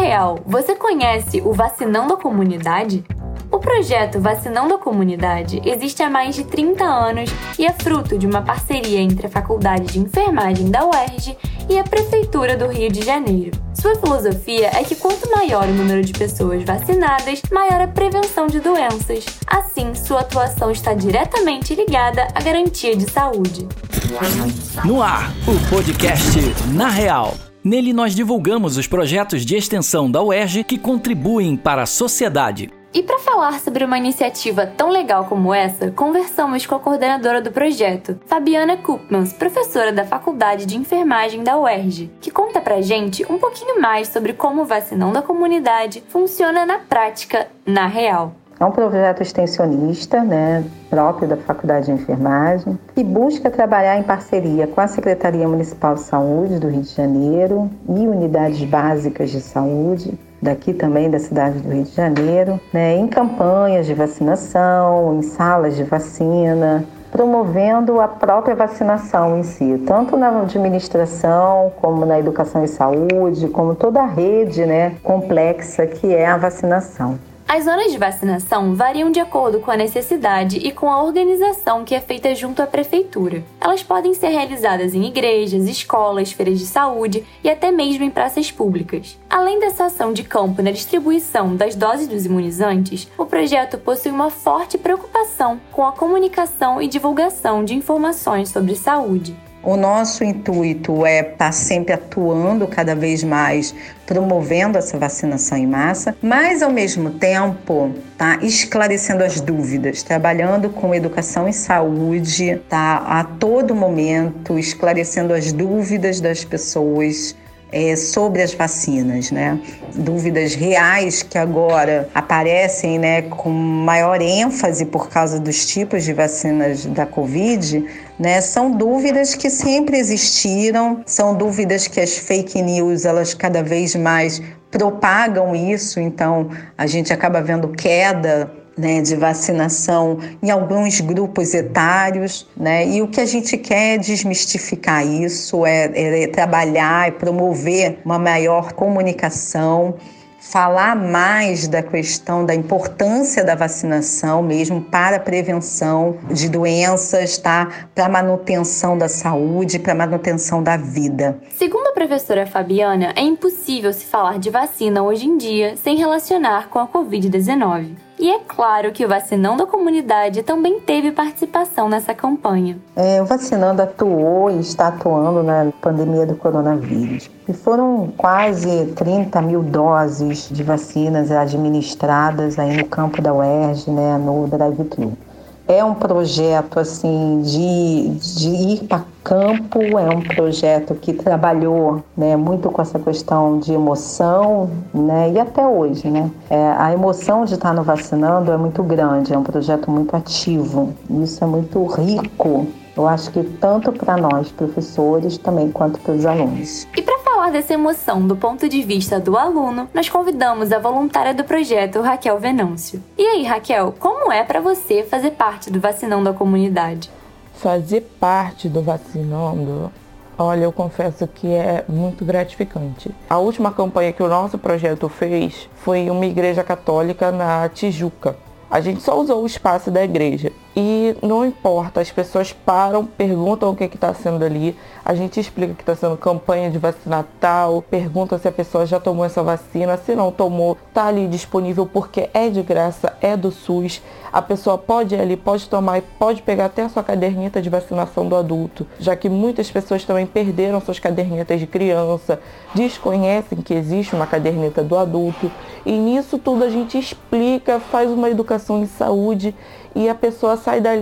real, você conhece o Vacinando a Comunidade? O projeto Vacinando a Comunidade existe há mais de 30 anos e é fruto de uma parceria entre a Faculdade de Enfermagem da UERJ e a Prefeitura do Rio de Janeiro. Sua filosofia é que quanto maior o número de pessoas vacinadas, maior a prevenção de doenças. Assim, sua atuação está diretamente ligada à garantia de saúde. No ar, o podcast Na Real. Nele nós divulgamos os projetos de extensão da UERJ que contribuem para a sociedade. E para falar sobre uma iniciativa tão legal como essa, conversamos com a coordenadora do projeto, Fabiana Kupmans, professora da Faculdade de Enfermagem da UERJ, que conta pra gente um pouquinho mais sobre como o vacinão da comunidade funciona na prática, na real. É um projeto extensionista, né, próprio da Faculdade de Enfermagem, que busca trabalhar em parceria com a Secretaria Municipal de Saúde do Rio de Janeiro e unidades básicas de saúde daqui também da cidade do Rio de Janeiro, né, em campanhas de vacinação, em salas de vacina, promovendo a própria vacinação em si, tanto na administração, como na educação e saúde, como toda a rede né, complexa que é a vacinação. As zonas de vacinação variam de acordo com a necessidade e com a organização que é feita junto à prefeitura. Elas podem ser realizadas em igrejas, escolas, feiras de saúde e até mesmo em praças públicas. Além dessa ação de campo na distribuição das doses dos imunizantes, o projeto possui uma forte preocupação com a comunicação e divulgação de informações sobre saúde. O nosso intuito é estar tá sempre atuando cada vez mais, promovendo essa vacinação em massa, mas ao mesmo tempo tá esclarecendo as dúvidas, trabalhando com educação e saúde, tá a todo momento esclarecendo as dúvidas das pessoas é, sobre as vacinas, né? Dúvidas reais que agora aparecem, né, com maior ênfase por causa dos tipos de vacinas da Covid, né? São dúvidas que sempre existiram, são dúvidas que as fake news elas cada vez mais propagam isso, então a gente acaba vendo queda né, de vacinação em alguns grupos etários, né, e o que a gente quer é desmistificar isso, é, é trabalhar e promover uma maior comunicação falar mais da questão da importância da vacinação mesmo para a prevenção de doenças, tá? Para a manutenção da saúde, para a manutenção da vida. Segundo a professora Fabiana, é impossível se falar de vacina hoje em dia sem relacionar com a COVID-19. E é claro que o Vacinão da Comunidade também teve participação nessa campanha. É, o Vacinando atuou e está atuando na pandemia do coronavírus. E foram quase 30 mil doses de vacinas administradas aí no campo da UERJ, né, no drive-thru é um projeto assim de, de ir para campo, é um projeto que trabalhou né, muito com essa questão de emoção, né, e até hoje, né, é, a emoção de estar no vacinando é muito grande, é um projeto muito ativo, isso é muito rico. Eu acho que tanto para nós professores também quanto para os alunos. E para falar dessa emoção do ponto de vista do aluno, nós convidamos a voluntária do projeto, Raquel Venâncio. E aí, Raquel, como é para você fazer parte do Vacinão da Comunidade? Fazer parte do Vacinando Olha, eu confesso que é muito gratificante. A última campanha que o nosso projeto fez foi uma igreja católica na Tijuca. A gente só usou o espaço da igreja. E não importa, as pessoas param, perguntam o que está sendo ali, a gente explica que está sendo campanha de vacina tal, pergunta se a pessoa já tomou essa vacina, se não tomou, está ali disponível porque é de graça, é do SUS. A pessoa pode ir ali, pode tomar e pode pegar até a sua caderneta de vacinação do adulto, já que muitas pessoas também perderam suas cadernetas de criança, desconhecem que existe uma caderneta do adulto. E nisso tudo a gente explica, faz uma educação em saúde e a pessoa sai dali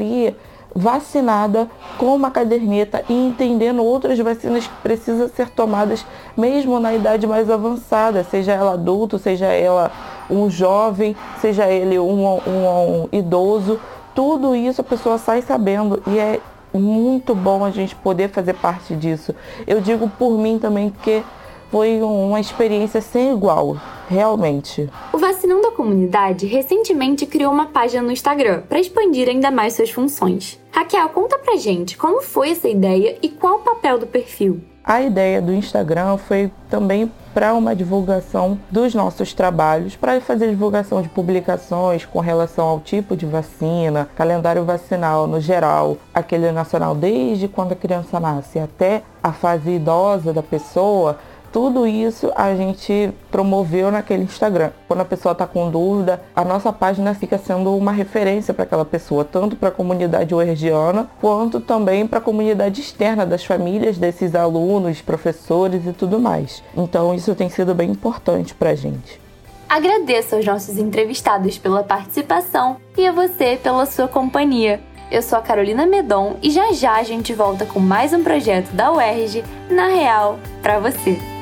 vacinada com uma caderneta e entendendo outras vacinas que precisam ser tomadas mesmo na idade mais avançada, seja ela adulto, seja ela um jovem, seja ele um, um, um idoso, tudo isso a pessoa sai sabendo e é muito bom a gente poder fazer parte disso. Eu digo por mim também que foi uma experiência sem igual, realmente. O Vacinão da Comunidade recentemente criou uma página no Instagram para expandir ainda mais suas funções. Raquel, conta pra gente como foi essa ideia e qual o papel do perfil. A ideia do Instagram foi também para uma divulgação dos nossos trabalhos, para fazer divulgação de publicações com relação ao tipo de vacina, calendário vacinal no geral, aquele nacional desde quando a criança nasce até a fase idosa da pessoa, tudo isso a gente promoveu naquele Instagram. Quando a pessoa está com dúvida, a nossa página fica sendo uma referência para aquela pessoa, tanto para a comunidade uergiana, quanto também para a comunidade externa das famílias desses alunos, professores e tudo mais. Então isso tem sido bem importante para a gente. Agradeço aos nossos entrevistados pela participação e a você pela sua companhia. Eu sou a Carolina Medon e já já a gente volta com mais um projeto da UERJ, na Real, para você.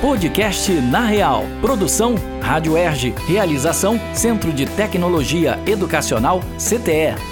Podcast Na Real. Produção Rádio Erge. Realização Centro de Tecnologia Educacional CTE.